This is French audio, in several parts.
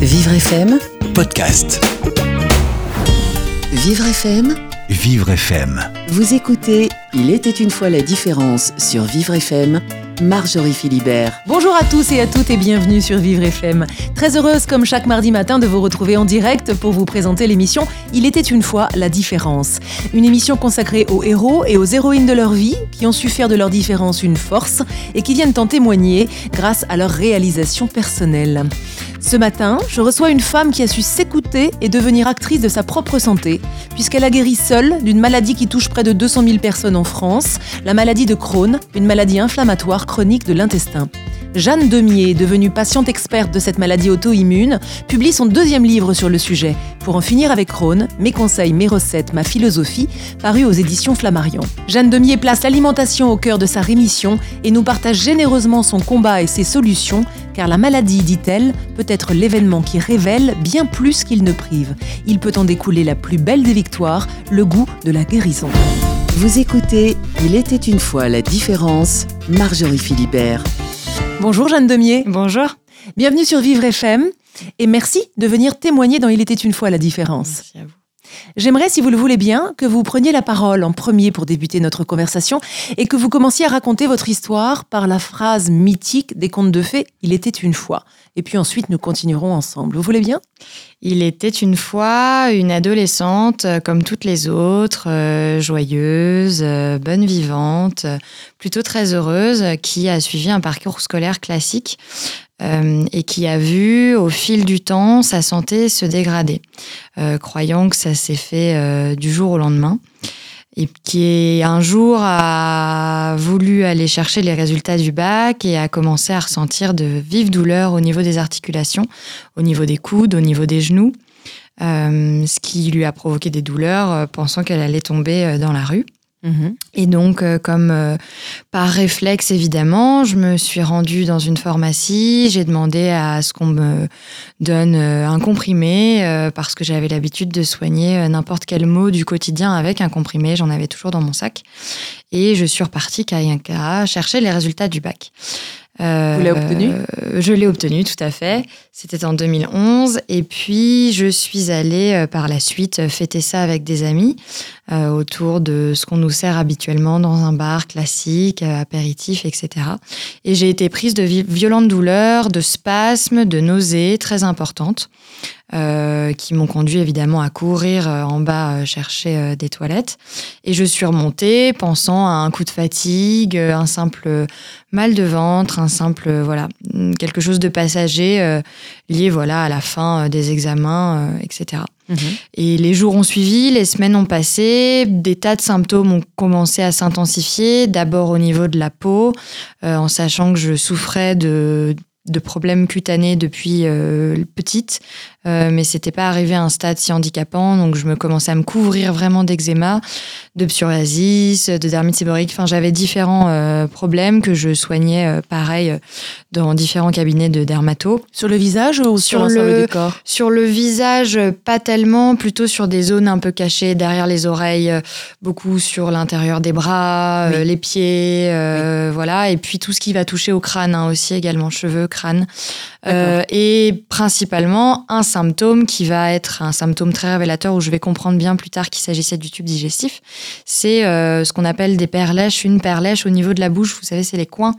Vivre FM, Podcast. Vivre FM, Vivre FM. vous écoutez Il était une fois la différence sur Vivre FM, Marjorie Philibert. Bonjour à tous et à toutes et bienvenue sur Vivre FM. Très heureuse comme chaque mardi matin de vous retrouver en direct pour vous présenter l'émission Il était une fois la différence. Une émission consacrée aux héros et aux héroïnes de leur vie qui ont su faire de leur différence une force et qui viennent en témoigner grâce à leur réalisation personnelle. Ce matin, je reçois une femme qui a su s'écouter et devenir actrice de sa propre santé, puisqu'elle a guéri seule d'une maladie qui touche près de 200 000 personnes en France, la maladie de Crohn, une maladie inflammatoire chronique de l'intestin. Jeanne Demier, devenue patiente experte de cette maladie auto-immune, publie son deuxième livre sur le sujet, Pour en finir avec Crohn, mes conseils, mes recettes, ma philosophie, paru aux éditions Flammarion. Jeanne Demier place l'alimentation au cœur de sa rémission et nous partage généreusement son combat et ses solutions, car la maladie, dit-elle, peut être l'événement qui révèle bien plus qu'il ne prive. Il peut en découler la plus belle des victoires, le goût de la guérison. Vous écoutez Il était une fois la différence, Marjorie Philibert. Bonjour Jeanne Demier. Bonjour. Bienvenue sur Vivre FM et merci de venir témoigner dans Il était une fois la différence. Merci à vous. J'aimerais, si vous le voulez bien, que vous preniez la parole en premier pour débuter notre conversation et que vous commenciez à raconter votre histoire par la phrase mythique des contes de fées Il était une fois. Et puis ensuite, nous continuerons ensemble. Vous voulez bien? Il était une fois une adolescente euh, comme toutes les autres, euh, joyeuse, euh, bonne vivante, plutôt très heureuse, qui a suivi un parcours scolaire classique euh, et qui a vu au fil du temps sa santé se dégrader, euh, croyant que ça s'est fait euh, du jour au lendemain. Et qui un jour a voulu aller chercher les résultats du bac et a commencé à ressentir de vives douleurs au niveau des articulations, au niveau des coudes, au niveau des genoux, ce qui lui a provoqué des douleurs, pensant qu'elle allait tomber dans la rue. Et donc, euh, comme euh, par réflexe évidemment, je me suis rendue dans une pharmacie. J'ai demandé à ce qu'on me donne euh, un comprimé parce que j'avais l'habitude de soigner n'importe quel mot du quotidien avec un comprimé. J'en avais toujours dans mon sac. Et je suis repartie qu'à chercher les résultats du bac. Vous l'avez obtenu? Euh, Je l'ai obtenu, tout à fait. C'était en 2011. Et puis, je suis allée euh, par la suite fêter ça avec des amis euh, autour de ce qu'on nous sert habituellement dans un bar classique, apéritif, etc. Et j'ai été prise de vi- violentes douleurs, de spasmes, de nausées très importantes. Euh, qui m'ont conduit évidemment à courir euh, en bas euh, chercher des toilettes. Et je suis remontée pensant à un coup de fatigue, un simple mal de ventre, un simple, voilà, mm, quelque chose de passager euh, lié voilà, à la fin des examens, etc. Et les jours ont suivi, les semaines ont passé, des tas de symptômes ont commencé à s'intensifier, d'abord au niveau de la peau, euh, en sachant que je souffrais de, de problèmes cutanés depuis euh, petite, euh, mais c'était pas arrivé à un stade si handicapant, donc je me commençais à me couvrir vraiment d'eczéma, de psoriasis, de dermite séborrheique, enfin j'avais différents euh, problèmes que je soignais euh, pareil euh, dans différents cabinets de dermato. Sur le visage ou sur, le- du corps? Sur le visage, pas tellement, plutôt sur des zones un peu cachées derrière les oreilles, beaucoup sur l'intérieur des bras, Oui. les pieds, voilà, et puis tout ce qui va toucher au crâne hein, aussi également, cheveux, crâne, et principalement un symptôme qui va être un symptôme très révélateur où je vais comprendre bien plus tard qu'il s'agissait du tube digestif, c'est euh, ce qu'on appelle des perlèches, une perlèche au niveau de la bouche, vous savez, c'est les coins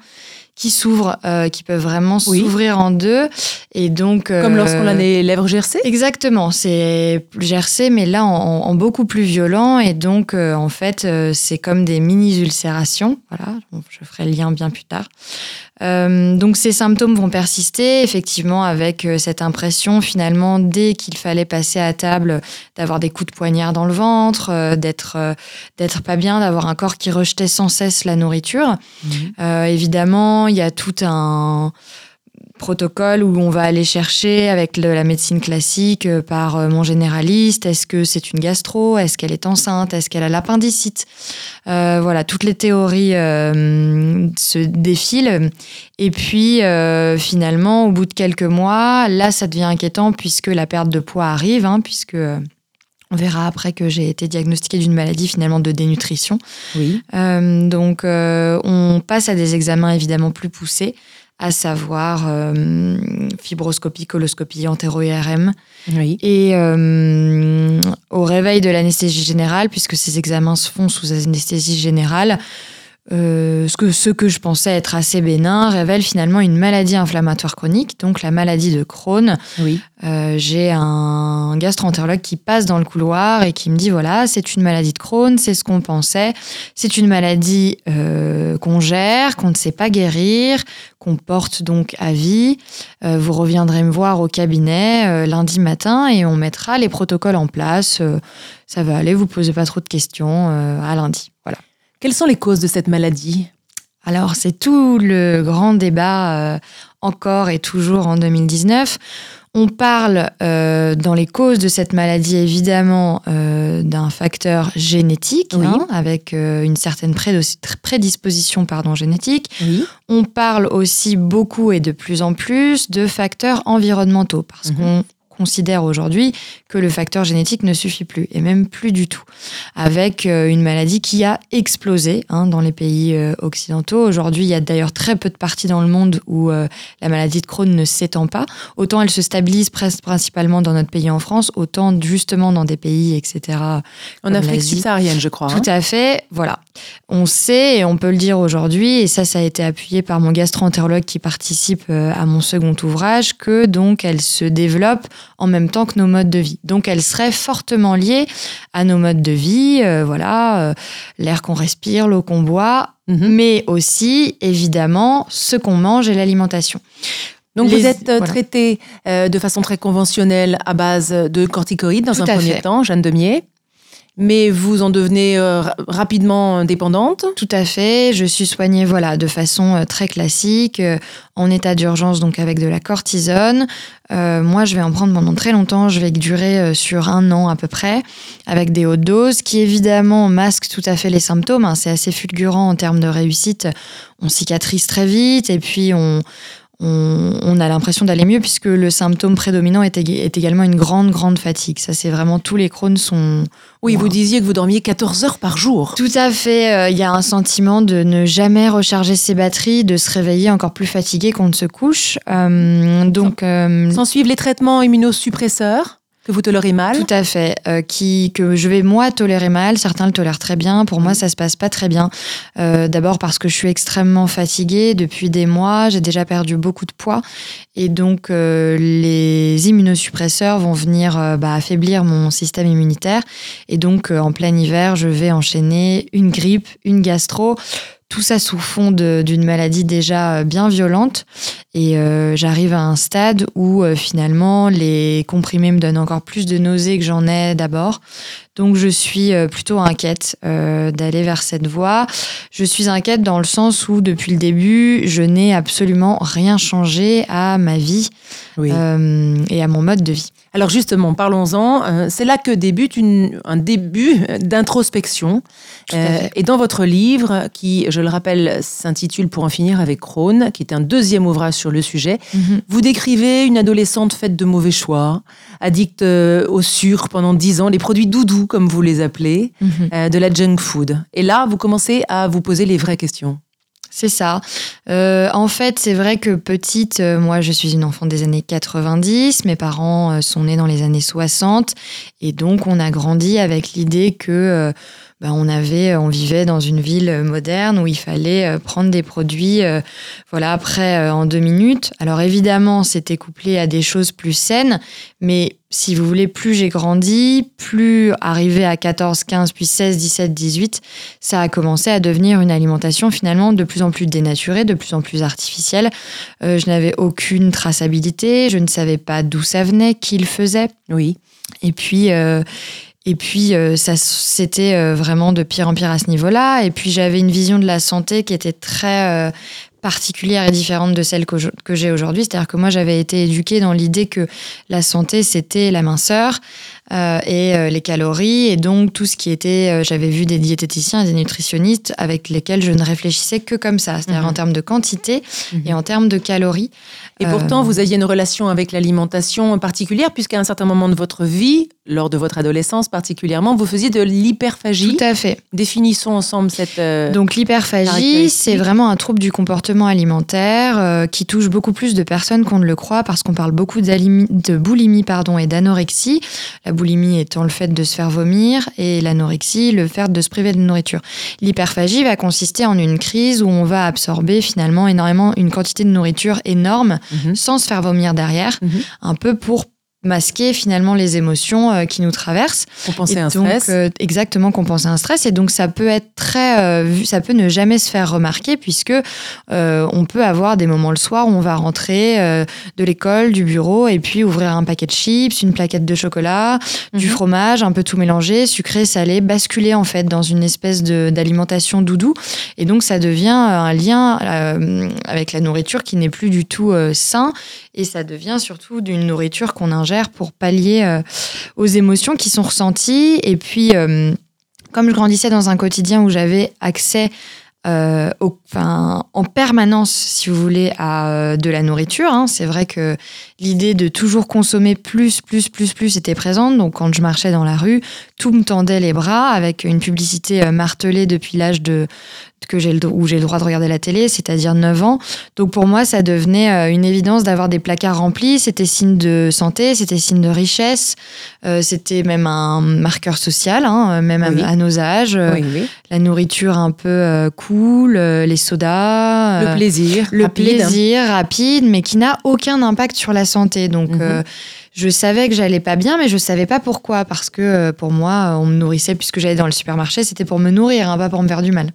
qui s'ouvrent, euh, qui peuvent vraiment Oui. s'ouvrir en deux, et donc Comme euh, lorsqu'on a les lèvres gercées Exactement, c'est gercé, mais là en, en beaucoup plus violent. Et donc, euh, en fait, c'est comme des mini-ulcérations. Voilà, je ferai le lien bien plus tard. Donc, ces symptômes vont persister, effectivement, avec cette impression, finalement, dès qu'il fallait passer à table, d'avoir des coups de poignard dans le ventre, d'être d'être pas bien, d'avoir un corps qui rejetait sans cesse la nourriture. Euh, évidemment, il y a tout un protocole où on va aller chercher avec la médecine classique euh, par euh, mon généraliste. Est-ce que c'est une gastro? Est-ce qu'elle est enceinte? Est-ce qu'elle a l'appendicite? Euh, Voilà, toutes les théories se défilent. Et puis, finalement, au bout de quelques mois, là, ça devient inquiétant puisque la perte de poids arrive, hein, puisque... on verra après que j'ai été diagnostiquée d'une maladie finalement de dénutrition. Oui. Euh, donc, euh, on passe à des examens évidemment plus poussés à savoir euh, fibroscopie, coloscopie, entéro-IRM. Oui. Et au réveil de l'anesthésie générale, puisque ces examens se font sous anesthésie générale, euh, ce, que, ce que je pensais être assez bénin révèle finalement une maladie inflammatoire chronique, donc la maladie de Crohn. Oui. Euh, J'ai un gastro-entérologue qui passe dans le couloir et qui me dit voilà, c'est une maladie de Crohn, c'est ce qu'on pensait. C'est une maladie euh, qu'on gère, qu'on ne sait pas guérir, qu'on porte donc à vie. Vous reviendrez me voir au cabinet lundi matin et on mettra les protocoles en place. Ça va aller, vous posez pas trop de questions à lundi. Voilà. Quelles sont les causes de cette maladie? Alors, c'est tout le grand débat euh, encore et toujours en 2019. On parle euh, dans les causes de cette maladie évidemment euh, d'un facteur génétique, Oui. hein, avec euh, une certaine prédisposition pardon, génétique. Oui. On parle aussi beaucoup et de plus en plus de facteurs environnementaux, parce Mhm. qu'on considère aujourd'hui que le facteur génétique ne suffit plus, et même plus du tout, avec euh, une maladie qui a explosé hein, dans les pays euh, occidentaux. Aujourd'hui, il y a d'ailleurs très peu de parties dans le monde où euh, la maladie de Crohn ne s'étend pas. Autant elle se stabilise presque principalement dans notre pays en France, autant justement dans des pays, etc. En Afrique subsaharienne, je crois. hein. Tout à fait, voilà. On sait et on peut le dire aujourd'hui, et ça, ça a été appuyé par mon gastro-entérologue qui participe euh, à mon second ouvrage, que donc elle se développe en même temps que nos modes de vie. Donc elle serait fortement liée à nos modes de vie, euh, voilà, euh, l'air qu'on respire, l'eau qu'on boit, Mhm. mais aussi évidemment ce qu'on mange et l'alimentation. Donc Les- vous êtes voilà. traité euh, de façon très conventionnelle à base de corticoïdes dans Tout un premier fait. temps, Jeanne Demier. Mais vous en devenez euh, ra- rapidement dépendante. Tout à fait. Je suis soignée voilà, de façon euh, très classique, euh, en état d'urgence, donc avec de la cortisone. Moi, je vais en prendre pendant très longtemps. Je vais durer sur un an à peu près, avec des hautes doses, qui évidemment masquent tout à fait les symptômes. hein. C'est assez fulgurant en termes de réussite. On cicatrise très vite et puis on, on, on a l'impression d'aller mieux puisque le symptôme prédominant est, ég- est également une grande, grande fatigue. Ça, c'est vraiment tous les Crohn sont. Oui, Wow. vous disiez que vous dormiez 14 heures par jour. Tout à fait. euh, Il y a un sentiment de ne jamais recharger ses batteries, de se réveiller encore plus fatigué qu'on ne se couche. Euh, donc, euh, Sans suivre les traitements immunosuppresseurs que vous tolérez mal. tout à fait. euh, qui, que je vais moi tolérer mal. Certains le tolèrent très bien. Pour moi, ça se passe pas très bien. Euh, D'abord parce que je suis extrêmement fatiguée depuis des mois. J'ai déjà perdu beaucoup de poids. Et donc, euh, les immunosuppresseurs vont venir euh, bah, affaiblir mon système immunitaire. Et donc, euh, en plein hiver, je vais enchaîner une grippe, une gastro. Tout ça sous fond d'une maladie déjà euh, bien violente. Et euh, j'arrive à un stade où euh, finalement les comprimés me donnent encore plus de nausées que j'en ai d'abord. Donc je suis plutôt inquiète euh, d'aller vers cette voie. Je suis inquiète dans le sens où depuis le début, je n'ai absolument rien changé à ma vie Oui. et à mon mode de vie. Alors justement, parlons-en. Euh, C'est là que débute une- un début d'introspection. Euh, et dans votre livre, qui, je le rappelle, s'intitule Pour en finir avec Crohn, qui est un deuxième ouvrage sur le sujet, Mhm. vous décrivez une adolescente faite de mauvais choix, addicte euh, au sucre pendant dix ans, les produits doudous, comme vous les appelez, Mhm. de la junk food. Et là, vous commencez à vous poser les vraies questions. C'est ça. Euh, en fait, c'est vrai que petite, euh, moi, je suis une enfant des années 90. Mes parents euh, sont nés dans les années 60. Et donc, on a grandi avec l'idée que euh, ben, on avait, on vivait dans une ville euh, moderne où il fallait euh, prendre des produits, euh, voilà, après euh, en deux minutes. Alors évidemment, c'était couplé à des choses plus saines, mais si vous voulez, plus j'ai grandi, plus arrivé à 14, 15, puis 16, 17, 18, ça a commencé à devenir une alimentation finalement de plus en plus dénaturée, de plus en plus artificielle. Euh, je n'avais aucune traçabilité, je ne savais pas d'où ça venait, qui le faisait. Oui. Et puis, euh, et puis euh, ça, c'était euh, vraiment de pire en pire à ce niveau-là. Et puis, j'avais une vision de la santé qui était très euh, particulière et différente de celle que j'ai aujourd'hui. C'est-à-dire que moi, j'avais été éduquée dans l'idée que la santé, c'était la minceur, euh, et euh, les calories et donc tout ce qui était, euh, j'avais vu des diététiciens et des nutritionnistes avec lesquels je ne réfléchissais que comme ça, c'est-à-dire Mhm. en termes de quantité Mhm. et en termes de calories. Et pourtant, vous aviez une relation avec l'alimentation particulière, puisqu'à un certain moment de votre vie, lors de votre adolescence particulièrement, vous faisiez de l'hyperphagie. Tout à fait. Définissons ensemble cette. Donc l'hyperphagie, c'est vraiment un trouble du comportement alimentaire qui touche beaucoup plus de personnes qu'on ne le croit parce qu'on parle beaucoup de boulimie pardon, et d'anorexie. La boulimie étant le fait de se faire vomir et l'anorexie le fait de se priver de nourriture. L'hyperphagie va consister en une crise où on va absorber finalement énormément une quantité de nourriture énorme mhm, sans se faire vomir derrière, Mhm. un peu pour masquer finalement les émotions euh, qui nous traversent. compenser un donc, stress. euh, exactement, compenser un stress. Et donc, ça peut être très, euh, ça peut ne jamais se faire remarquer puisque euh, on peut avoir des moments le soir où on va rentrer de l'école, du bureau, et puis ouvrir un paquet de chips, une plaquette de chocolat, du Mhm. fromage, un peu tout mélangé, sucré, salé, basculer en fait dans une espèce d'alimentation doudou. Et donc, ça devient un lien avec la nourriture qui n'est plus du tout sain. Et ça devient surtout d'une nourriture qu'on ingère pour pallier euh, aux émotions qui sont ressenties. Et puis, euh, comme je grandissais dans un quotidien où j'avais accès euh, en permanence, si vous voulez, à de la nourriture, hein, c'est vrai que l'idée de toujours consommer plus, plus, plus, plus était présente. Donc, quand je marchais dans la rue, tout me tendait les bras avec une publicité martelée depuis l'âge de que j'ai le, où j'ai le droit de regarder la télé, c'est-à-dire 9 ans. Donc pour moi, ça devenait euh, une évidence d'avoir des placards remplis. C'était signe de santé, c'était signe de richesse, euh, c'était même un marqueur social, hein, même à- Oui. à, nos âges. Euh, oui, oui. La nourriture un peu euh, cool, euh, les sodas. Le euh, plaisir. le rapide. plaisir rapide, mais qui n'a aucun impact sur la santé. Donc, Mhm. euh, je savais que j'allais pas bien, mais je savais pas pourquoi. Parce que euh, pour moi, on me nourrissait puisque j'allais dans le supermarché, c'était pour me nourrir, hein, pas pour me faire du mal.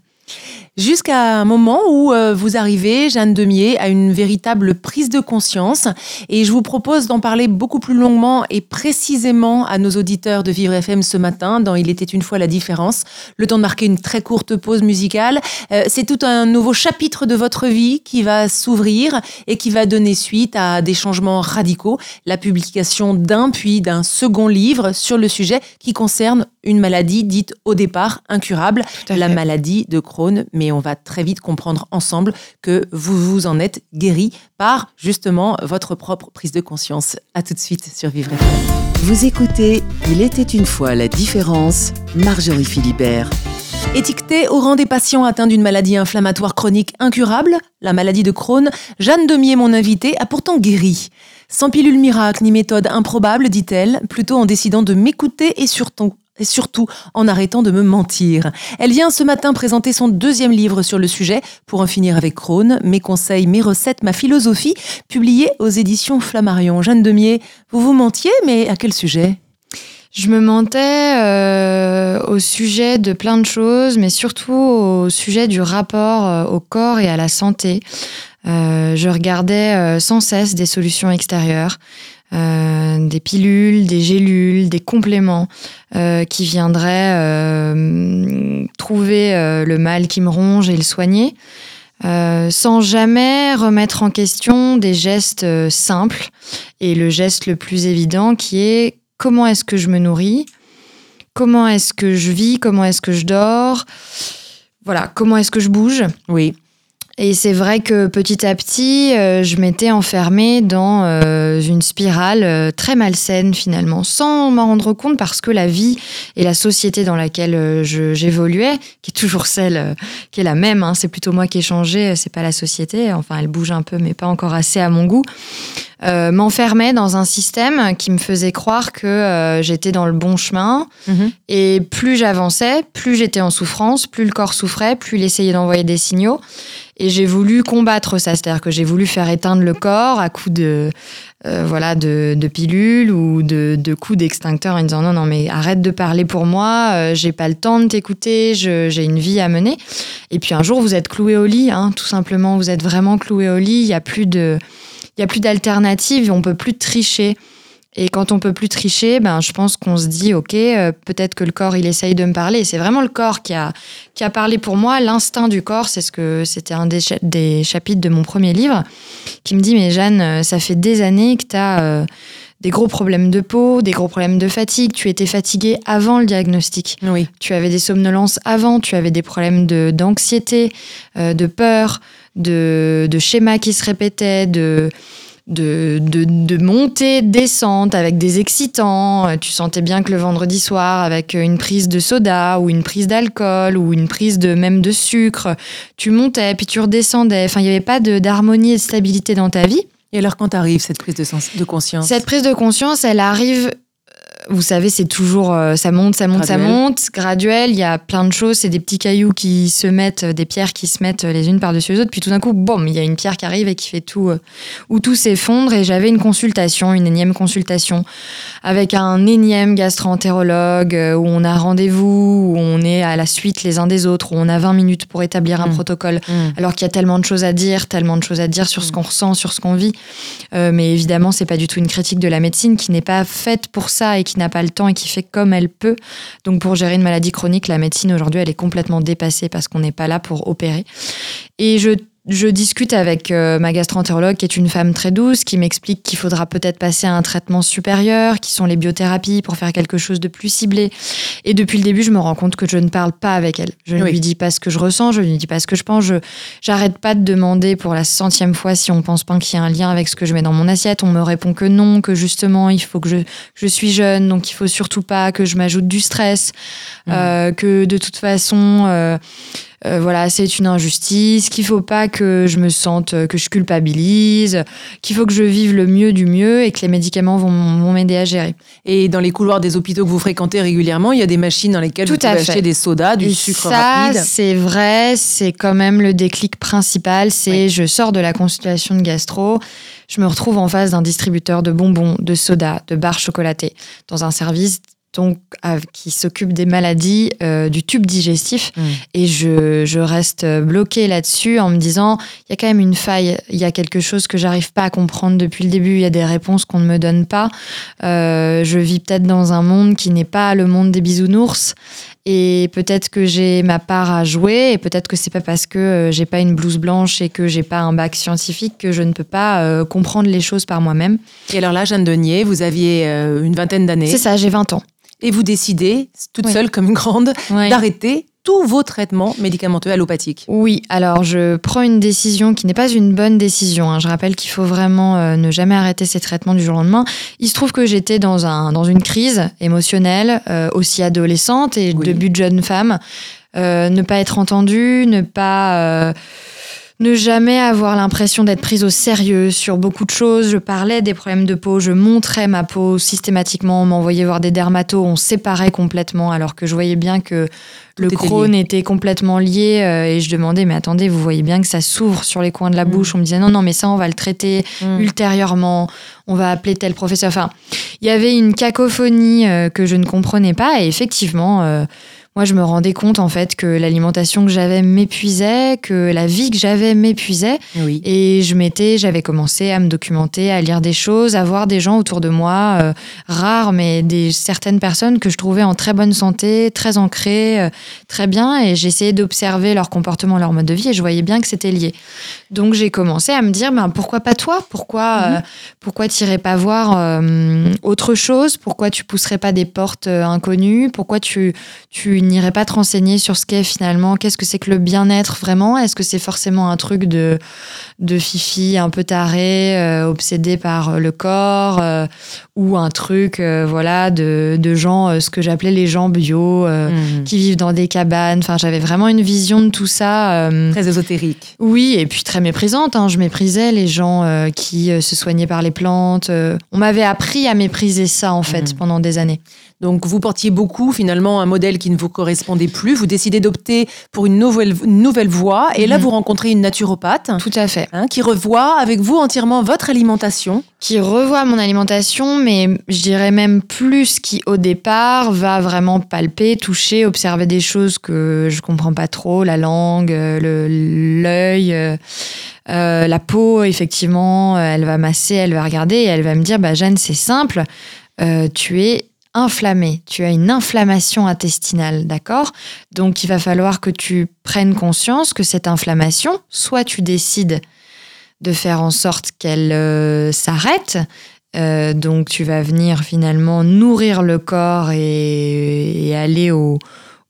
Jusqu'à un moment où euh, vous arrivez, Jeanne Demier, à une véritable prise de conscience. Et je vous propose d'en parler beaucoup plus longuement et précisément à nos auditeurs de Vivre FM ce matin dans Il était une fois la différence. Le temps de marquer une très courte pause musicale. Euh, C'est tout un nouveau chapitre de votre vie qui va s'ouvrir et qui va donner suite à des changements radicaux. La publication d'un puis d'un second livre sur le sujet qui concerne une maladie dite au départ incurable la maladie de Crohn, mais on va très vite comprendre ensemble que vous vous en êtes guéri par justement votre propre prise de conscience. À tout de suite sur Vivre FM. Vous écoutez Il était une fois la différence, Marjorie Philibert. Étiquetée au rang des patients atteints d'une maladie inflammatoire chronique incurable, la maladie de Crohn, Jeanne Demier, mon invitée, a pourtant guéri. Sans pilule miracle ni méthode improbable, dit-elle, plutôt en décidant de m'écouter et surtout et surtout en arrêtant de me mentir. Elle vient ce matin présenter son deuxième livre sur le sujet, Pour en finir avec Crohn, mes conseils, mes recettes, ma philosophie, publié aux éditions Flammarion. Jeanne Demier, vous vous mentiez, mais à quel sujet? Je me mentais euh, au sujet de plein de choses, mais surtout au sujet du rapport euh, au corps et à la santé. Euh, je regardais sans cesse des solutions extérieures, euh, des pilules, des gélules, des compléments euh, qui viendraient euh, trouver le mal qui me ronge et le soigner. sans jamais remettre en question des gestes simples et le geste le plus évident qui est comment est-ce que je me nourris, comment est-ce que je vis, comment est-ce que je dors, voilà, comment est-ce que je bouge? Oui. Et c'est vrai que petit à petit, euh, je m'étais enfermée dans euh, une spirale euh, très malsaine finalement, sans m'en rendre compte parce que la vie et la société dans laquelle j'évoluais, qui est toujours celle qui est la même, hein, c'est plutôt moi qui ai changé, c'est pas la société, enfin elle bouge un peu mais pas encore assez à mon goût, m'enfermait dans un système qui me faisait croire que j'étais dans le bon chemin, Mhm. et plus j'avançais, plus j'étais en souffrance, plus le corps souffrait, plus il essayait d'envoyer des signaux. Et j'ai voulu combattre ça, c'est-à-dire que j'ai voulu faire éteindre le corps à coups de, euh, voilà, de, de pilules ou de, de coups d'extincteur en disant non, non, mais arrête de parler pour moi, euh, j'ai pas le temps de t'écouter, j'ai une vie à mener. Et puis un jour, vous êtes cloué au lit, hein, tout simplement, vous êtes vraiment cloué au lit, il y a plus de, il y a plus d'alternative, on peut plus tricher. Et quand on peut plus tricher, ben, je pense qu'on se dit, OK, euh, peut-être que le corps, il essaye de me parler. C'est vraiment le corps qui a, qui a parlé pour moi. L'instinct du corps, c'est ce que c'était un des, cha- des chapitres de mon premier livre, qui me dit, mais Jeanne, euh, ça fait des années que tu as des gros problèmes de peau, des gros problèmes de fatigue. Tu étais fatiguée avant le diagnostic. Oui. Tu avais des somnolences avant, tu avais des problèmes de- d'anxiété, euh, de peur, de, de schémas qui se répétaient, de, de, de, de montée, descente avec des excitants. Euh, Tu sentais bien que le vendredi soir, avec une prise de soda ou une prise d'alcool ou une prise de même de sucre, tu montais puis tu redescendais. Enfin, il n'y avait pas de- d'harmonie et de stabilité dans ta vie. Et alors, quand arrive cette prise de, sens- de conscience? Cette prise de conscience, elle arrive. Euh, Vous savez, c'est toujours euh, ça monte, ça monte, ça monte, graduel. Il y a plein de choses, c'est des petits cailloux qui se mettent, euh, des pierres qui se mettent les unes par-dessus les autres. Puis tout d'un coup, boum, il y a une pierre qui arrive et qui fait tout, euh, où tout s'effondre. Et j'avais une consultation, une énième consultation avec un énième gastro-entérologue euh, où on a rendez-vous, où on est à la suite les uns des autres, où on a 20 minutes pour établir un Mm. protocole Mm. alors qu'il y a tellement de choses à dire, tellement de choses à dire sur ce qu'on ressent, sur ce qu'on vit. Euh, mais évidemment, c'est pas du tout une critique de la médecine qui n'est pas faite pour ça et qui n'a pas le temps et qui fait comme elle peut. Donc, pour gérer une maladie chronique, la médecine aujourd'hui, elle est complètement dépassée parce qu'on n'est pas là pour opérer. Et je je discute avec euh, ma gastro-entérologue, qui est une femme très douce, qui m'explique qu'il faudra peut-être passer à un traitement supérieur, qui sont les biothérapies, pour faire quelque chose de plus ciblé. Et depuis le début, je me rends compte que je ne parle pas avec elle. Je ne Oui. lui dis pas ce que je ressens, je ne lui dis pas ce que je pense. Je j'arrête pas de demander pour la centième fois si on pense pas qu'il y a un lien avec ce que je mets dans mon assiette. On me répond que non, que justement il faut que je je suis jeune, donc il faut surtout pas que je m'ajoute du stress, Mhm. euh, que de toute façon. euh, euh, voilà, c'est une injustice, qu'il faut pas que je me sente, euh, que je culpabilise, qu'il faut que je vive le mieux du mieux et que les médicaments vont, vont m'aider à gérer. Et dans les couloirs des hôpitaux que vous fréquentez régulièrement, il y a des machines dans lesquelles Tout vous pouvez fait. acheter des sodas, du Et sucre ça, rapide. c'est vrai, c'est quand même le déclic principal. C'est Oui. je sors de la consultation de gastro, je me retrouve en face d'un distributeur de bonbons, de soda, de barres chocolatées, dans un service donc qui s'occupe des maladies euh, du tube digestif. Mm. Et je, je reste bloquée là-dessus en me disant, il y a quand même une faille, il y a quelque chose que j'arrive pas à comprendre depuis le début, il y a des réponses qu'on ne me donne pas. Euh, je vis peut-être dans un monde qui n'est pas le monde des bisounours. Et peut-être que j'ai ma part à jouer, et peut-être que c'est pas parce que euh, j'ai pas une blouse blanche et que j'ai pas un bac scientifique que je ne peux pas euh, comprendre les choses par moi-même. Et alors là, Jeanne Denier, vous aviez une vingtaine d'années C'est ça, j'ai 20 ans. Et vous décidez, toute Oui. seule comme une grande, d'arrêter tous vos traitements médicamenteux allopathiques. Oui, alors je prends une décision qui n'est pas une bonne décision. hein. Je rappelle qu'il faut vraiment euh, ne jamais arrêter ces traitements du jour au lendemain. Il se trouve que j'étais dans, un, dans une crise émotionnelle, euh, aussi adolescente et Oui. début de jeune femme. Euh, ne pas être entendue, ne pas... ne jamais avoir l'impression d'être prise au sérieux sur beaucoup de choses. Je parlais des problèmes de peau, je montrais ma peau systématiquement, on m'envoyait voir des dermatos, on séparait complètement alors que je voyais bien que le était était complètement lié euh, et je demandais mais attendez, vous voyez bien que ça s'ouvre sur les coins de la Mm. bouche. On me disait non non mais ça on va le traiter Mm. ultérieurement, on va appeler tel professeur. Enfin, il y avait une cacophonie euh, que je ne comprenais pas et effectivement euh, moi, je me rendais compte en fait que l'alimentation que j'avais m'épuisait, que la vie que j'avais m'épuisait, Oui. et je m'étais, j'avais commencé à me documenter, à lire des choses, à voir des gens autour de moi, euh, rares, mais des certaines personnes que je trouvais en très bonne santé, très ancrées, euh, très bien, et j'essayais d'observer leur comportement, leur mode de vie, et je voyais bien que c'était lié. Donc j'ai commencé à me dire, ben pourquoi pas toi? Pourquoi, euh, pourquoi t'irais pas voir euh, autre chose? Pourquoi tu pousserais pas des portes inconnues? Pourquoi tu tu n'irais pas te renseigner sur ce qu'est finalement, qu'est-ce que c'est que le bien-être vraiment? Est-ce que c'est forcément un truc de, de fifi un peu taré, euh, obsédé par euh, le corps, euh, ou un truc euh, voilà de, de gens, ce que j'appelais les gens bio, Mm. qui vivent dans des cabanes? Enfin, j'avais vraiment une vision de tout ça. Très ésotérique. oui, et puis très méprisante. hein. Je méprisais les gens qui se soignaient par les plantes. On m'avait appris à mépriser ça, en fait, Mhm. pendant des années. Donc vous portiez beaucoup finalement un modèle qui ne vous correspondait plus. Vous décidez d'opter pour une nouvelle, une nouvelle voie. Et là, Mhm. vous rencontrez une naturopathe Tout à fait. hein, qui revoit avec vous entièrement votre alimentation. Qui revoit mon alimentation, mais je dirais même plus, qui au départ va vraiment palper, toucher, observer des choses que je comprends pas trop, la langue, euh, l'œil. euh, euh, la peau, effectivement, elle va masser, elle va regarder et elle va me dire, bah Jeanne, c'est simple, euh, tu es inflammée, tu as une inflammation intestinale, d'accord? Donc il va falloir que tu prennes conscience que cette inflammation, soit tu décides de faire en sorte qu'elle euh, s'arrête, Euh, donc tu vas venir finalement nourrir le corps et, et aller au,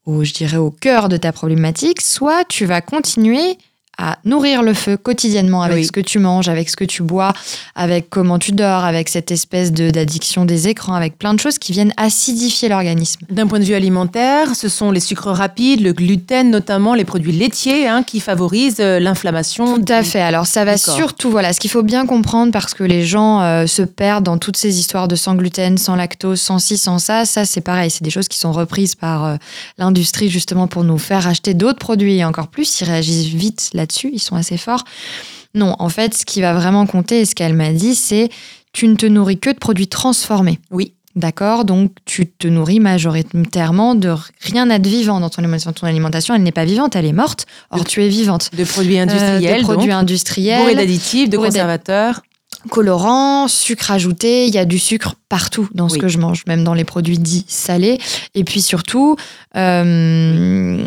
au, je dirais, au cœur de ta problématique, soit tu vas continuer à nourrir le feu quotidiennement avec Oui. ce que tu manges, avec ce que tu bois, avec comment tu dors, avec cette espèce de- d'addiction des écrans, avec plein de choses qui viennent acidifier l'organisme. D'un point de vue alimentaire, ce sont les sucres rapides, le gluten, notamment les produits laitiers, hein, qui favorisent euh, l'inflammation. Tout à du- fait. Alors ça va surtout, voilà, ce qu'il faut bien comprendre parce que les gens euh, se perdent dans toutes ces histoires de sans gluten, sans lactose, sans ci, sans ça. Ça, c'est pareil. C'est des choses qui sont reprises par euh, l'industrie justement pour nous faire acheter d'autres produits et encore plus. Ils réagissent vite là-dessus. Ils sont assez forts. Non, en fait, ce qui va vraiment compter et ce qu'elle m'a dit, c'est tu ne te nourris que de produits transformés. Oui. D'accord? Donc, tu te nourris majoritairement de rien n'a de vivant dans ton alimentation. Ton alimentation, elle n'est pas vivante, elle est morte. Or, tu es vivante. De produits Euh, industriels, de produits donc, industriels, bourrés d'additifs, de conservateurs. Colorants, sucre ajouté. Il y a du sucre partout dans ce Oui. que je mange, même dans les produits dits salés. Et puis surtout, euh,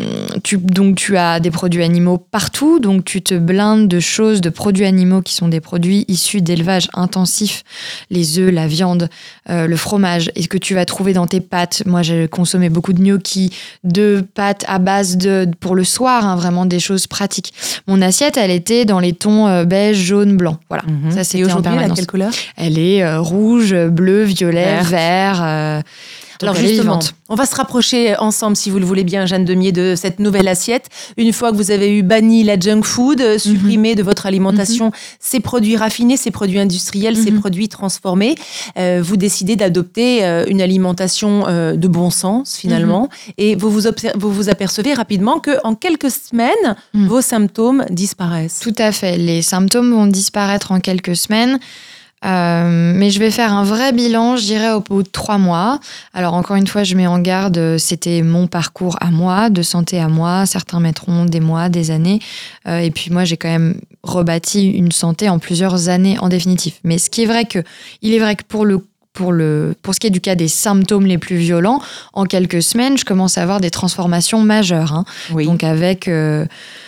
tu, donc tu as des produits animaux partout. Donc tu te blindes de choses, de produits animaux qui sont des produits issus d'élevage intensif. Les œufs, la viande, euh, le fromage. Et que tu vas trouver dans tes pâtes. Moi, j'ai consommé beaucoup de gnocchis, de pâtes à base de pour le soir, hein, vraiment des choses pratiques. Mon assiette, elle était dans les tons euh, beige, jaune, blanc. Voilà. Mhm. Ça, Et c'était permanence. quelle couleur? Elle est euh, rouge, bleu, violet, Vert. vert. Alors justement, on va se rapprocher ensemble, si vous le voulez bien, Jeanne Demier, de cette nouvelle assiette. Une fois que vous avez eu banni la junk food, euh, supprimé de votre alimentation ces produits raffinés, ces produits industriels, ces Mhm. produits transformés, euh, vous décidez d'adopter euh, une alimentation euh, de bon sens finalement, et vous vous, vous vous apercevez rapidement que en quelques semaines, Mhm. vos symptômes disparaissent. Tout à fait. Les symptômes vont disparaître en quelques semaines. Euh, mais je vais faire un vrai bilan, je dirais, au bout de trois mois. Alors, encore une fois, je mets en garde, euh, c'était mon parcours à moi, de santé à moi. Certains mettront des mois, des années. Euh, et puis, moi, j'ai quand même rebâti une santé en plusieurs années en définitive. Mais ce qui est vrai que, il est vrai que pour le pour, le, pour ce qui est du cas des symptômes les plus violents, en quelques semaines, je commence à avoir des transformations majeures. hein. Oui. Donc avec euh,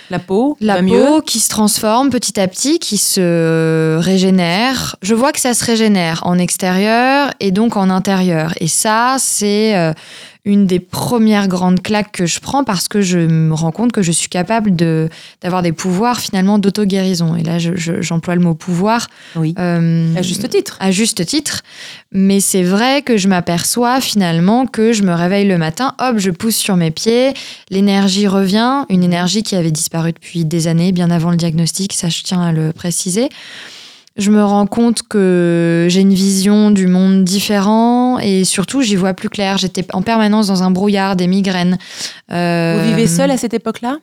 la peau, la peau mieux. qui se transforme petit à petit, qui se régénère. Je vois que ça se régénère en extérieur et donc en intérieur. Et ça, c'est euh, une des premières grandes claques que je prends parce que je me rends compte que je suis capable de d'avoir des pouvoirs finalement d'auto-guérison. Et là, je- je- j'emploie le mot pouvoir. Oui. euh, À juste titre. à juste titre. Mais c'est vrai que je m'aperçois finalement que je me réveille le matin, hop, je pousse sur mes pieds, l'énergie revient, une énergie qui avait disparu depuis des années, bien avant le diagnostic, ça je tiens à le préciser. Je me rends compte que j'ai une vision du monde différent et surtout j'y vois plus clair. J'étais en permanence dans un brouillard, des migraines. Euh, Vous vivez seul à cette époque-là?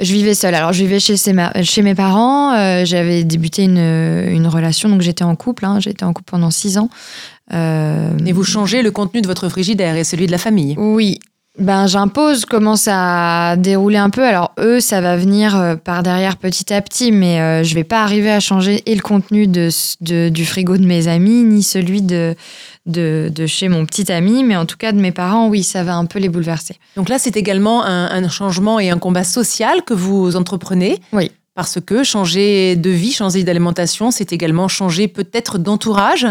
Je vivais seule. Alors, je vivais chez mes parents. Euh, J'avais débuté une, une relation, donc j'étais en couple. hein. J'étais en couple pendant six ans. Euh, Et vous changez le contenu de votre frigidaire et celui de la famille? Oui. Ben, j'impose comment ça a déroulé un peu. Alors, eux, ça va venir euh, par derrière petit à petit, mais euh, je vais pas arriver à changer et le contenu de, de- du frigo de mes amis, ni celui de, de, de chez mon petit ami, mais en tout cas de mes parents, oui, ça va un peu les bouleverser. Donc là, c'est également un, un changement et un combat social que vous entreprenez. Oui. Parce que changer de vie, changer d'alimentation, c'est également changer peut-être d'entourage.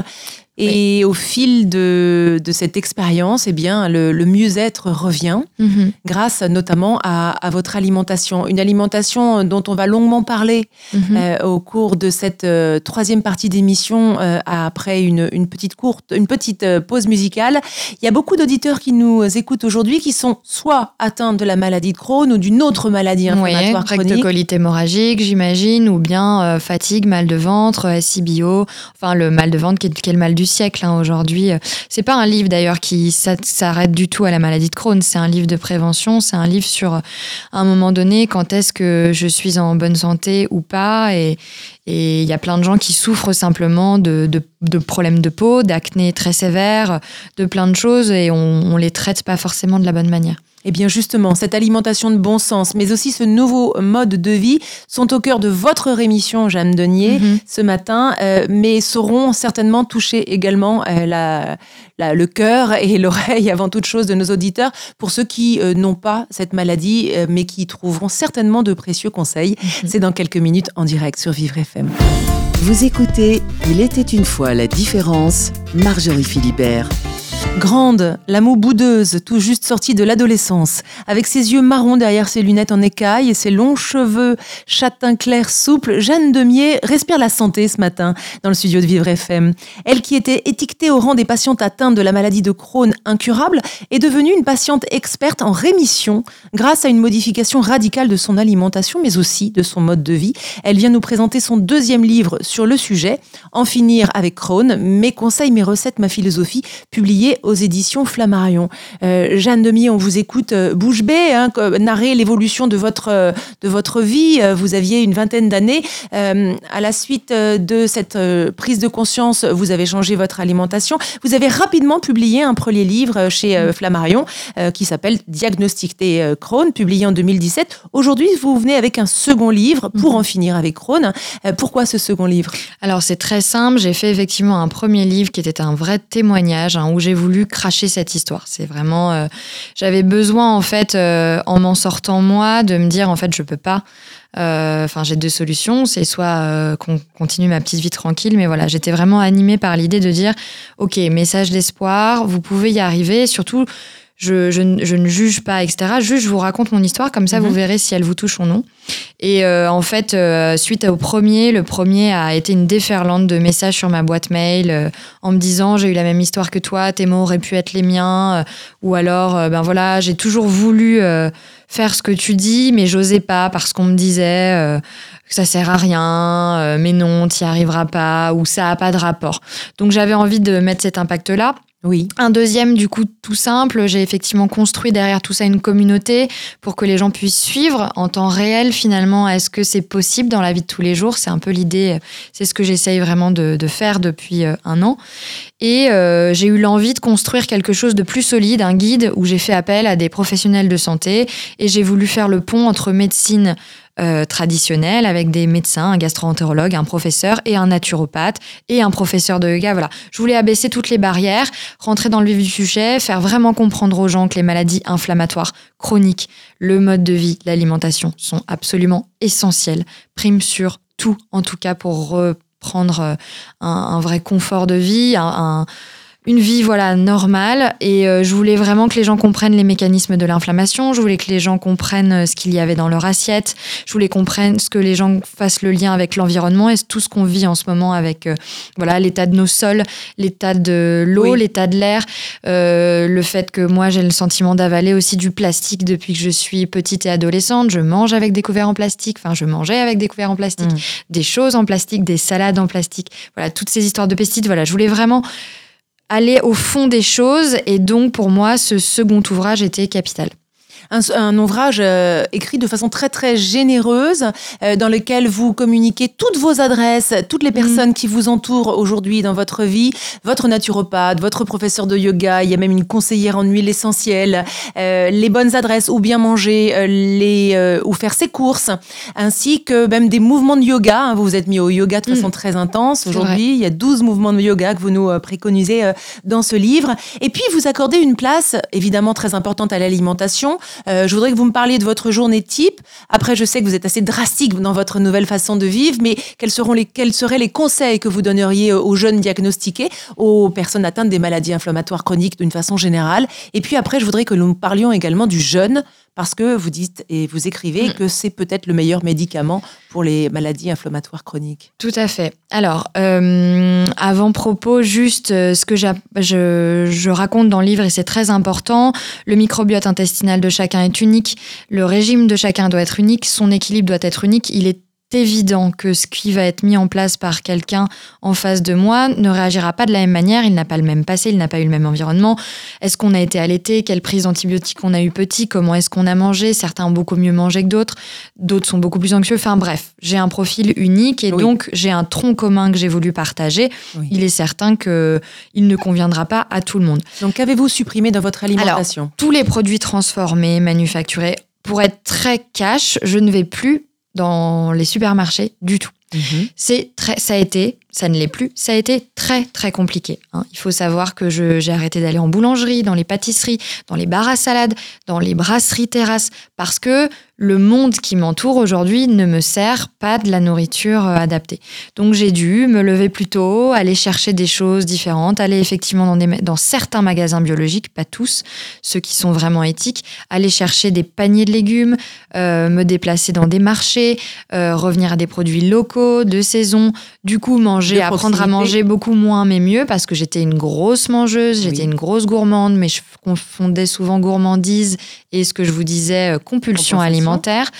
Et au fil de, de cette expérience, eh bien, le, le mieux-être revient grâce notamment à, à votre alimentation. Une alimentation dont on va longuement parler Mhm. euh, au cours de cette euh, troisième partie d'émission, euh, après une, une petite courte, une petite pause musicale. Il y a beaucoup d'auditeurs qui nous écoutent aujourd'hui qui sont soit atteints de la maladie de Crohn ou d'une autre maladie Oui, inflammatoire chronique. rectocolite hémorragique, j'imagine, ou bien fatigue, mal de ventre, SIBO, enfin le mal de ventre qui est, qui est le mal du siècle hein, aujourd'hui. Euh, C'est pas un livre d'ailleurs qui s'a- s'arrête du tout à la maladie de Crohn, c'est un livre de prévention, c'est un livre sur euh, un moment donné quand est-ce que je suis en bonne santé ou pas, et il y a plein de gens qui souffrent simplement de, problèmes de peau, d'acné très sévère, de plein de choses, et on, on les traite pas forcément de la bonne manière. Eh bien justement, cette alimentation de bon sens, mais aussi ce nouveau mode de vie sont au cœur de votre rémission, Jeanne Denier, Mhm. ce matin, euh, mais sauront certainement toucher également euh, la, la- le cœur et l'oreille avant toute chose de nos auditeurs, pour ceux qui euh, n'ont pas cette maladie, euh, mais qui trouveront certainement de précieux conseils. C'est dans quelques minutes en direct sur Vivre FM. Vous écoutez Il était une fois la différence, Marjorie Philibert. Grande, la moue boudeuse, tout juste sortie de l'adolescence, avec ses yeux marrons derrière ses lunettes en écaille et ses longs cheveux châtain clair souple, Jeanne Demier respire la santé ce matin dans le studio de Vivre FM. Elle qui était étiquetée au rang des patientes atteintes de la maladie de Crohn incurable est devenue une patiente experte en rémission grâce à une modification radicale de son alimentation mais aussi de son mode de vie. Elle vient nous présenter son deuxième livre sur le sujet, En finir avec Crohn, mes conseils, mes recettes, ma philosophie, publié aux éditions Flammarion. Euh, Jeanne Demi, on vous écoute euh, bouche bée, hein, narrer l'évolution de votre, euh, de votre vie. Vous aviez une vingtaine d'années. à la suite de cette prise de conscience, vous avez changé votre alimentation. Vous avez rapidement publié un premier livre chez Flammarion qui s'appelle Diagnostiquer Crohn, publié en 2017. Aujourd'hui, vous venez avec un second livre pour en finir avec Crohn. pourquoi ce second livre? Alors, c'est très simple. J'ai fait effectivement un premier livre qui était un vrai témoignage hein, où j'ai voulu cracher cette histoire. C'est vraiment, euh, j'avais besoin en fait, euh, en m'en sortant moi, de me dire en fait, je peux pas. Euh, enfin, j'ai deux solutions. C'est soit qu'on continue ma petite vie tranquille, mais voilà, j'étais vraiment animée par l'idée de dire, ok, message d'espoir, vous pouvez y arriver. Surtout, je, je, ne juge pas, etc. Juste, je vous raconte mon histoire, comme ça, vous mhm. verrez si elle vous touche ou non. Et euh, en fait, euh, suite au premier, le premier a été une déferlante de messages sur ma boîte mail euh, en me disant j'ai eu la même histoire que toi, tes mots auraient pu être les miens, ou alors ben voilà, j'ai toujours voulu faire ce que tu dis, mais j'osais pas parce qu'on me disait que ça sert à rien, mais non, t'y arriveras pas, ou ça a pas de rapport. Donc j'avais envie de mettre cet impact-là. Oui. Un deuxième, du coup, tout simple, j'ai effectivement construit derrière tout ça une communauté pour que les gens puissent suivre en temps réel, finalement, est-ce que c'est possible dans la vie de tous les jours? C'est un peu l'idée, c'est ce que j'essaye vraiment de, faire depuis euh, un an. Et euh, j'ai eu l'envie de construire quelque chose de plus solide, un guide où j'ai fait appel à des professionnels de santé et j'ai voulu faire le pont entre médecine euh, traditionnelle avec des médecins, un gastro-entérologue, un professeur et un naturopathe et un professeur de yoga. Voilà, je voulais abaisser toutes les barrières, rentrer dans le vif du sujet, faire vraiment comprendre aux gens que les maladies inflammatoires chroniques, le mode de vie, l'alimentation sont absolument essentiels, prime sur tout, en tout cas pour reprendre euh, un, vrai confort de vie, un une vie voilà normale. Et euh, je voulais vraiment que les gens comprennent les mécanismes de l'inflammation, je voulais que les gens comprennent euh, ce qu'il y avait dans leur assiette, je voulais comprennent ce que les gens fassent le lien avec l'environnement et tout ce qu'on vit en ce moment avec euh, voilà l'état de nos sols, l'état de l'eau, l'état de l'air, le fait que moi j'ai le sentiment d'avaler aussi du plastique depuis que je suis petite et adolescente, je mange avec des couverts en plastique, enfin je mangeais avec des couverts en plastique, mmh. des choses en plastique, des salades en plastique, voilà toutes ces histoires de pesticides, voilà, je voulais vraiment aller au fond des choses. Et donc, pour moi, ce second ouvrage était capital un, ouvrage euh, écrit de façon très très généreuse, euh, dans lequel vous communiquez toutes vos adresses, toutes les mhm. personnes qui vous entourent aujourd'hui dans votre vie, votre naturopathe, votre professeur de yoga, il y a même une conseillère en huile essentielle, euh, les bonnes adresses où bien manger, les où faire ses courses, ainsi que même des mouvements de yoga. Hein. vous vous êtes mis au yoga de façon mhm. très intense aujourd'hui. Il y a 12 mouvements de yoga que vous nous préconisez dans ce livre. Et puis vous accordez une place évidemment très importante à l'alimentation. Euh, je voudrais que vous me parliez de votre journée type. Après, je sais que vous êtes assez drastique dans votre nouvelle façon de vivre, mais quels, seront les, quels seraient les conseils que vous donneriez aux jeunes diagnostiqués, aux personnes atteintes des maladies inflammatoires chroniques d'une façon générale? Et puis après, je voudrais que nous parlions également du jeune parce que vous dites et vous écrivez mm. que c'est peut-être le meilleur médicament pour les maladies inflammatoires chroniques. Tout à fait. Alors, euh, avant-propos, juste euh, ce que je, je, raconte dans le livre, et c'est très important, le microbiote intestinal de chacun est unique, le régime de chacun doit être unique, son équilibre doit être unique, il est évident que ce qui va être mis en place par quelqu'un en face de moi ne réagira pas de la même manière, il n'a pas le même passé, il n'a pas eu le même environnement. Est-ce qu'on a été allaité? Quelle prise d'antibiotiques on a eu petit? Comment est-ce qu'on a mangé? Certains ont beaucoup mieux mangé que d'autres, d'autres sont beaucoup plus anxieux. Enfin bref, j'ai un profil unique et donc j'ai un tronc commun que j'ai voulu partager. Il est certain que il ne conviendra pas à tout le monde. Donc qu'avez-vous supprimé dans votre alimentation? Tous les produits transformés, manufacturés. Pour être très cash, je ne vais plus dans les supermarchés du tout. Mhm. C'est très, ça a été ça ne l'est plus. Ça a été très très compliqué. hein. Il faut savoir que j'ai arrêté d'aller en boulangerie, dans les pâtisseries, dans les bars à salade, dans les brasseries terrasses, parce que le monde qui m'entoure aujourd'hui ne me sert pas de la nourriture euh, adaptée. Donc j'ai dû me lever plus tôt, aller chercher des choses différentes, aller effectivement dans, des, ma- dans certains magasins biologiques, pas tous, ceux qui sont vraiment éthiques, aller chercher des paniers de légumes, euh, me déplacer dans des marchés, euh, revenir à des produits locaux, de saison, du coup manger, apprendre à manger beaucoup moins mais mieux parce que j'étais une grosse mangeuse, j'étais Oui. une grosse gourmande, mais je confondais souvent gourmandise et ce que je vous disais, compulsion Compensation. Alimentaire.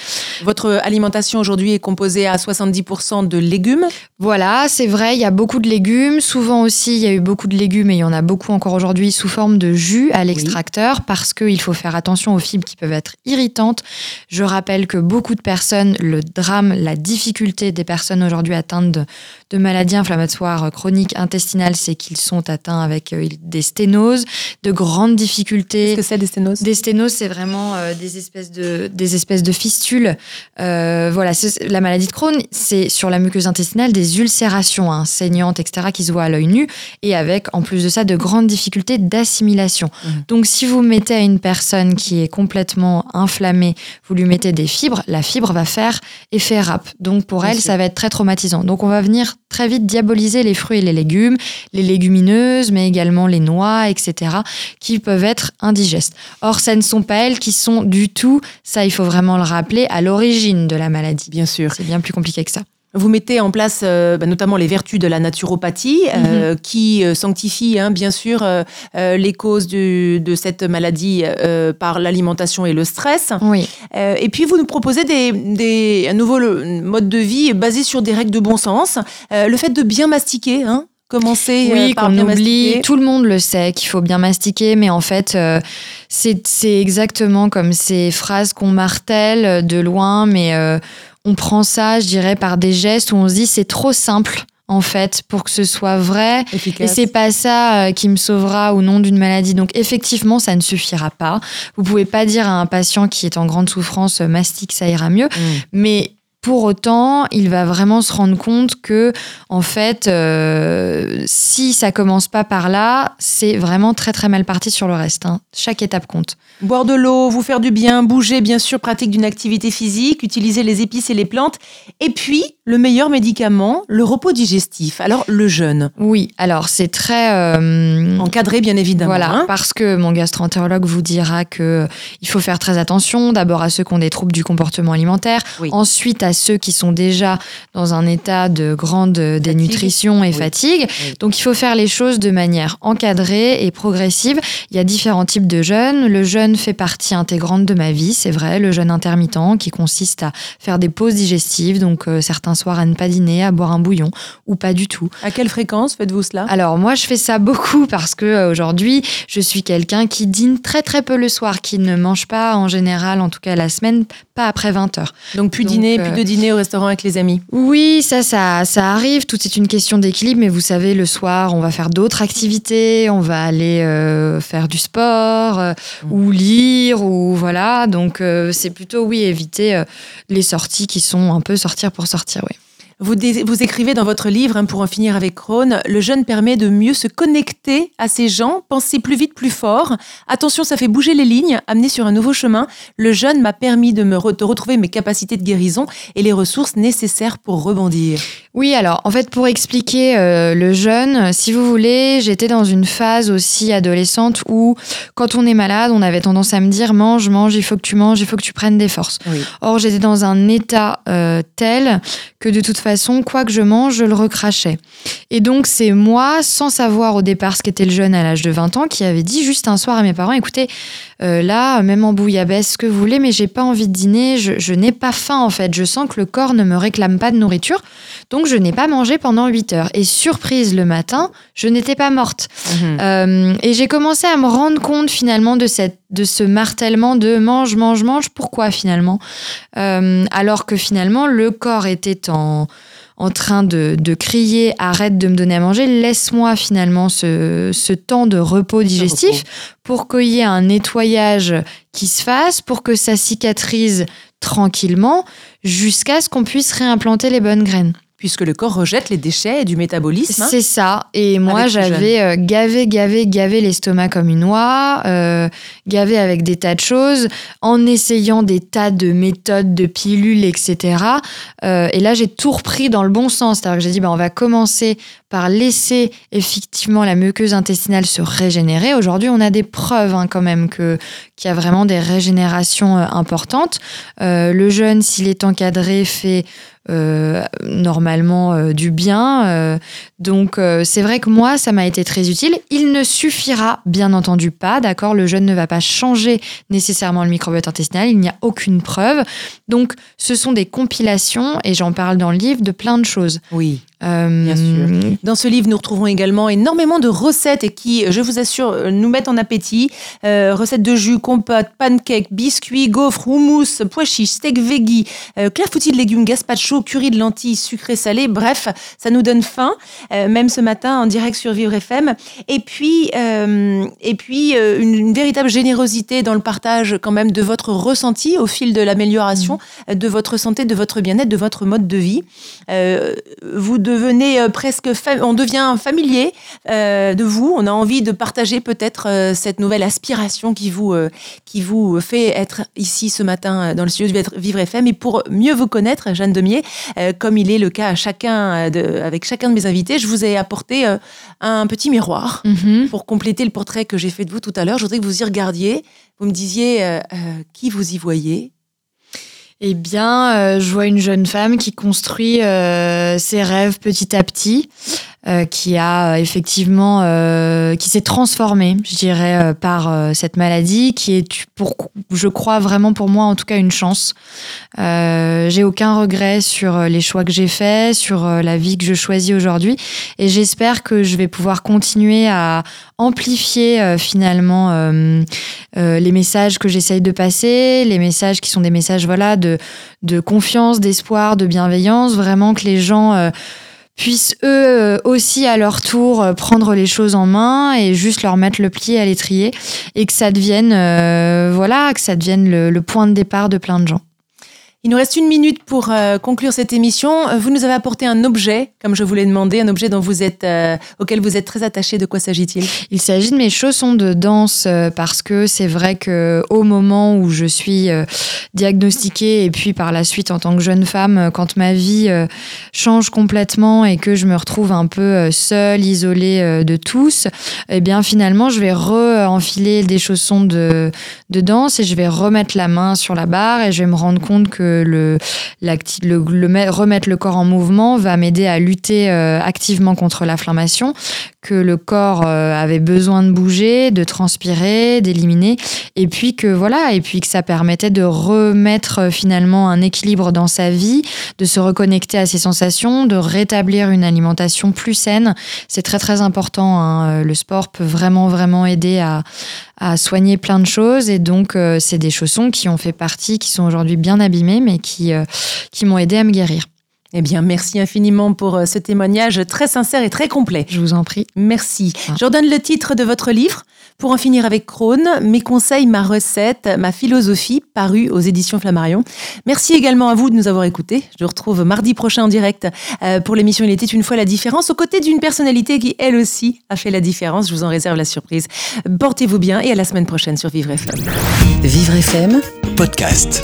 Votre alimentation aujourd'hui est composée à 70% de légumes. Voilà, c'est vrai, il y a beaucoup de légumes. Souvent aussi, il y a eu beaucoup de légumes et il y en a beaucoup encore aujourd'hui sous forme de jus à l'extracteur parce qu'il faut faire attention aux fibres qui peuvent être irritantes. Je rappelle que beaucoup de personnes, le drame, la difficulté des personnes aujourd'hui atteintes de, de maladies inflammatoires chroniques intestinales, c'est qu'ils sont atteints avec euh, des sténoses, de grandes difficultés. Qu'est-ce que c'est des sténoses? Des sténoses, c'est vraiment euh, des espèces de des espèces de fistules. Euh, voilà, la maladie de Crohn, c'est sur la muqueuse intestinale des ulcérations hein, saignantes, etc., qui se voient à l'œil nu, et avec en plus de ça de grandes difficultés d'assimilation. Mhm. Donc, si vous mettez à une personne qui est complètement inflammée, vous lui mettez des fibres, la fibre va faire effet rap. Donc, pour Bien elle, sûr. ça va être très traumatisant. Donc, on va venir très vite diaboliser les fruits et les légumes, les légumineuses, mais également les noix, etc., qui peuvent être indigestes. Or, ce ne sont pas elles qui sont du tout, ça il faut vraiment le rappeler, à l'origine de la maladie. Bien sûr. C'est bien plus compliqué que ça. Vous mettez en place euh, bah, notamment les vertus de la naturopathie, euh, qui euh, sanctifie hein, bien sûr euh, euh, les causes du- de cette maladie euh, par l'alimentation et le stress. Oui. Euh, et puis vous nous proposez des, des, un nouveau mode de vie basé sur des règles de bon sens. Euh, le fait de bien mastiquer, hein, commencer euh, Oui, par qu'on bien oublie. mastiquer? Tout le monde le sait qu'il faut bien mastiquer, mais en fait, euh, c'est c'est exactement comme ces phrases qu'on martèle de loin, mais euh, on prend ça, je dirais, par des gestes où on se dit c'est trop simple. En fait, pour que ce soit vrai, et Efficace. c'est pas ça euh, qui me sauvera ou non d'une maladie. Donc effectivement, ça ne suffira pas. Vous pouvez pas dire à un patient qui est en grande souffrance, euh, mastique, ça ira mieux. Mm. Mais pour autant, il va vraiment se rendre compte que, en fait, euh, si ça commence pas par là, c'est vraiment très très mal parti sur le reste. hein. Chaque étape compte. Boire de l'eau, vous faire du bien, bouger, bien sûr, pratique d'une activité physique, utiliser les épices et les plantes. Et puis, le meilleur médicament, le repos digestif. Alors, le jeûne. Oui, alors c'est très euh, Encadré, bien évidemment. Voilà, hein. parce que mon gastroentérologue vous dira que il faut faire très attention. D'abord à ceux qui ont des troubles du comportement alimentaire, Oui. ensuite à ceux qui sont déjà dans un état de grande dénutrition et fatigue. Oui. Donc il faut faire les choses de manière encadrée et progressive. Il y a différents types de jeûnes. Le jeûne fait partie intégrante de ma vie, c'est vrai. Le jeûne intermittent qui consiste à faire des pauses digestives, donc euh, certains soirs à ne pas dîner, à boire un bouillon ou pas du tout. À quelle fréquence faites-vous cela? Alors moi je fais ça beaucoup parce que euh, aujourd'hui je suis quelqu'un qui dîne très très peu le soir, qui ne mange pas en général, en tout cas la semaine, pas après 20 heures. Donc, plus Donc, dîner, euh, plus de dîner au restaurant avec les amis. Oui, ça, ça, ça arrive. Tout est une question d'équilibre. Mais vous savez, le soir, on va faire d'autres activités. On va aller euh, faire du sport euh, Mm. ou lire ou voilà. Donc euh, c'est plutôt oui éviter les sorties qui sont un peu sortir pour sortir. Oui. Vous, écrivez dans votre livre, hein, pour en finir avec Crohn, le jeûne permet de mieux se connecter à ces gens, penser plus vite, plus fort. Attention, ça fait bouger les lignes, amener sur un nouveau chemin. Le jeûne m'a permis de me de retrouver mes capacités de guérison et les ressources nécessaires pour rebondir. Oui, alors en fait pour expliquer euh, le jeûne, si vous voulez, j'étais dans une phase aussi adolescente où quand on est malade, on avait tendance à me dire mange, mange, il faut que tu manges, il faut que tu prennes des forces. Oui. Or j'étais dans un état euh, tel que de toute façon, quoi que je mange, je le recrachais. Et donc c'est moi, sans savoir au départ ce qu'était le jeûne à l'âge de 20 ans, qui avait dit juste un soir à mes parents, écoutez, euh, là, même en bouillabaisse, ce que vous voulez, mais j'ai pas envie de dîner, je, je n'ai pas faim en fait, je sens que le corps ne me réclame pas de nourriture. Donc je n'ai pas mangé pendant 8 heures. Et surprise, le matin, je n'étais pas morte. Mhm. Euh, et j'ai commencé à me rendre compte finalement de, cette, de ce martèlement de mange, mange, mange. Pourquoi finalement? Euh, Alors que finalement, le corps était en, en train de, de crier arrête de me donner à manger, laisse-moi finalement ce, ce temps de repos digestif pour qu'il y ait un nettoyage qui se fasse, pour que ça cicatrise tranquillement jusqu'à ce qu'on puisse réimplanter les bonnes graines. Puisque le corps rejette les déchets du métabolisme. hein. C'est ça. Et moi, j'avais euh, gavé, gavé, gavé l'estomac comme une oie, euh, gavé avec des tas de choses, en essayant des tas de méthodes, de pilules, etc. Euh, et là, j'ai tout repris dans le bon sens. C'est-à-dire que j'ai dit, bah, on va commencer par laisser effectivement la muqueuse intestinale se régénérer. Aujourd'hui, on a des preuves hein, quand même que qu'il y a vraiment des régénérations euh, importantes. Euh, le jeûne, s'il est encadré, fait euh, normalement du bien. Donc c'est vrai que moi, ça m'a été très utile. Il ne suffira bien entendu pas, d'accord? Le jeûne ne va pas changer nécessairement le microbiote intestinal, il n'y a aucune preuve. Donc ce sont des compilations, et j'en parle dans le livre, de plein de choses. Oui. Euh, Bien sûr. Dans ce livre, nous retrouvons également énormément de recettes et qui, je vous assure, euh, nous mettent en appétit. Euh, recettes de jus, compote, pancakes, biscuits, gaufres, houmous, pois chiches, steak veggie, euh, clafoutis de légumes, gazpacho, curry de lentilles, sucré salé. Bref, ça nous donne faim. Euh, même ce matin en direct sur Vivre FM. Et puis, euh, et puis euh, une, une véritable générosité dans le partage quand même de votre ressenti au fil de l'amélioration euh, de votre santé, de votre bien-être, de votre mode de vie. Euh, vous devenez euh, presque, on devient familier euh, de vous. On a envie de partager peut-être euh, cette nouvelle aspiration qui vous, euh, qui vous fait être ici ce matin dans le studio de Vivre FM. Et pour mieux vous connaître, Jeanne Demier, comme il est le cas à chacun de, avec chacun de mes invités, je vous ai apporté un petit miroir mhm. pour compléter le portrait que j'ai fait de vous tout à l'heure. Je voudrais que vous y regardiez. Vous me disiez qui vous y voyez. Eh bien, euh, je vois une jeune femme qui construit euh, ses rêves petit à petit, euh, qui a euh, effectivement, euh, qui s'est transformée, je dirais, euh, par cette maladie, qui est, pour, je crois vraiment pour moi en tout cas une chance. J'ai aucun regret sur les choix que j'ai faits, sur la vie que je choisis aujourd'hui, et j'espère que je vais pouvoir continuer à amplifier finalement les messages que j'essaye de passer, les messages qui sont des messages voilà de, de confiance, d'espoir, de bienveillance, vraiment que les gens euh, puissent eux euh, aussi à leur tour euh, prendre les choses en main et juste leur mettre le pied à l'étrier et que ça devienne euh, voilà que ça devienne le point de départ de plein de gens. Il nous reste une minute pour euh, conclure cette émission. Euh, Vous nous avez apporté un objet, comme je vous l'ai demandé, un objet dont vous êtes, euh, auquel vous êtes très attaché. De quoi s'agit-il? Il s'agit de mes chaussons de danse parce que c'est vrai que au moment où je suis diagnostiquée et puis par la suite en tant que jeune femme, quand ma vie change complètement et que je me retrouve un peu seule, isolée de tous, eh bien finalement je vais re-enfiler des chaussons de danse et je vais remettre la main sur la barre et je vais me rendre compte que remettre le corps en mouvement va m'aider à lutter euh, activement contre l'inflammation, que le corps euh, avait besoin de bouger, de transpirer, d'éliminer, et puis que voilà, et puis que ça permettait de remettre euh, finalement un équilibre dans sa vie, de se reconnecter à ses sensations, de rétablir une alimentation plus saine. C'est très très important. hein. Euh, Le sport peut vraiment vraiment aider à, à soigner plein de choses, et donc c'est des chaussons qui ont fait partie, qui sont aujourd'hui bien abîmés, mais qui qui m'ont aidé à me guérir. Eh bien, merci infiniment pour euh, ce témoignage très sincère et très complet. Je vous en prie. Merci. Ah. Je redonne le titre de votre livre. Pour en finir avec Krone, mes conseils, ma recette, ma philosophie, paru aux éditions Flammarion. Merci également à vous de nous avoir écoutés. Je vous retrouve mardi prochain en direct euh, pour l'émission Il était une fois la différence, aux côtés d'une personnalité qui, elle aussi, a fait la différence. Je vous en réserve la surprise. Portez-vous bien et à la semaine prochaine sur Vivre FM. Vivre FM Podcast.